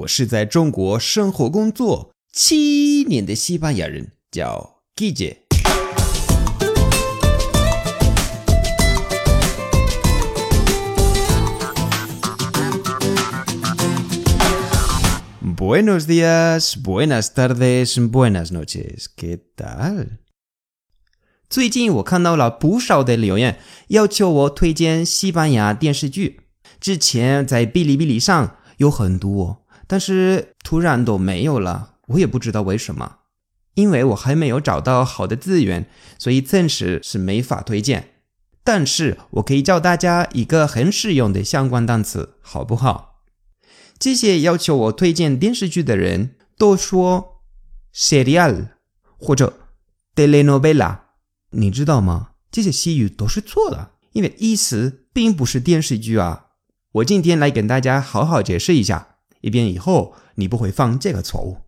我是在中国生活工作七年的西班牙人，叫 Gigi。Buenos días, buenas tardes, buenas noches. ¿Qué tal? 最近我看到了不少的留言，要求我推荐西班牙电视剧。之前在哔哩哔哩上有很多，但是突然都没有了，我也不知道为什么。因为我还没有找到好的资源，所以暂时是没法推荐。但是我可以教大家一个很实用的相关单词，好不好？这些要求我推荐电视剧的人都说 serial 或者 telenovela，你知道吗？这些西语都是错的，因为意思并不是电视剧啊。我今天来跟大家好好解释一下，以便以后你不会犯这个错误。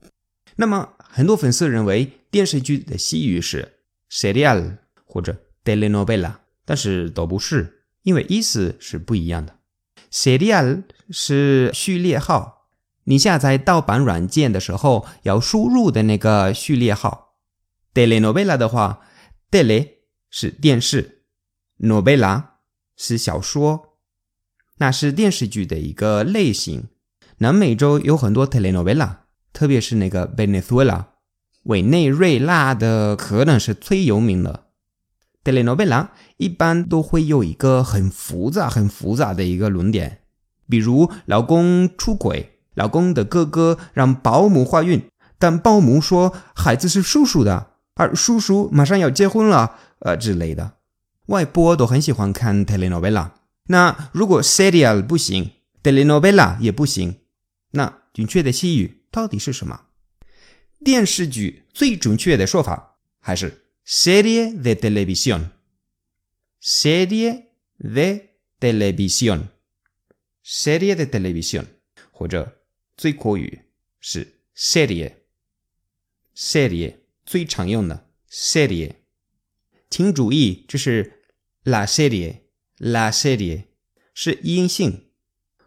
那么，很多粉丝认为电视剧的西语是 serial 或者 telenovela，但是都不是，因为意思是不一样的。serial 是序列号，你下载盗版软件的时候要输入的那个序列号。telenovela 的话，tele 是电视，novela 是小说，那是电视剧的一个类型。南美洲有很多 telenovela，特别是那个 Venezuela，委内瑞拉的可能是最有名的。telenovela 一般都会有一个很复杂、很复杂的一个论点，比如老公出轨，老公的哥哥让保姆怀孕，但保姆说孩子是叔叔的，而叔叔马上要结婚了，呃之类的。外婆都很喜欢看 telenovela。那如果 serial 不行，telenovela 也不行，那准确的西语到底是什么？电视剧最准确的说法还是。serie de televisión. Serie de televisión. Serie de televisión. 或者最口语是 serie。serie 最常用的 serie。请注意，这是 la serie，la serie 是阴性。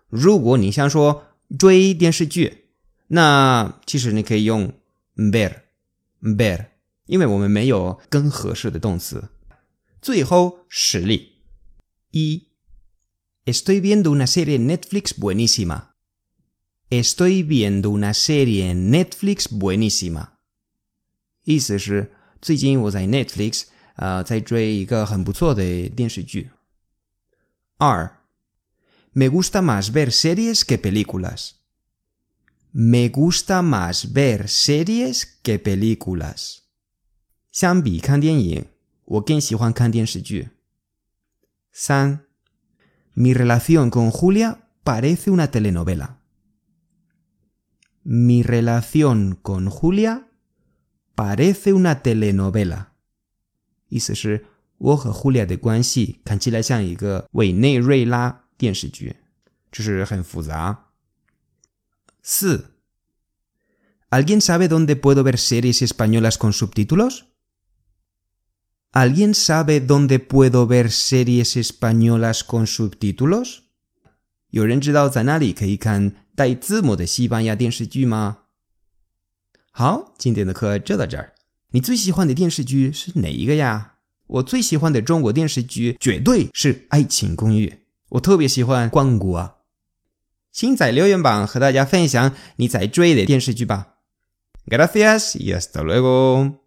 如果你想说追电视剧，那其实你可以用 ver，ver。因为我们没有更合适的动词。最后实例一：Estoy viendo una serie Netflix buenísima. Estoy viendo una serie Netflix buenísima. 意思是最近我在 Netflix 啊、呃、在追一个很不错的电视剧。二 ：Me gusta más ver series que películas. Me gusta más ver series que películas. 相比看电影，我更喜欢看电视剧。三，Mi relación con Julia parece una telenovela. Mi relación con Julia parece una telenovela. 意思是，我和 Julia 的关系看起来像一个委内瑞拉 电视剧，就是很复杂。四，¿Alguien sabe dónde puedo ver series españolas con subtítulos? ¿Alguien sabe dónde puedo ver series españolas con subtítulos? 有人知道在哪里可以看带字幕的西班牙电视剧吗？好，今天的课就到这儿。你最喜欢的电视剧是哪一个呀？我最喜欢的中国电视剧绝对是《爱情公寓》，我特别喜欢关谷啊。请在留言板和大家分享你在追的电视剧吧。Gracias y hasta luego.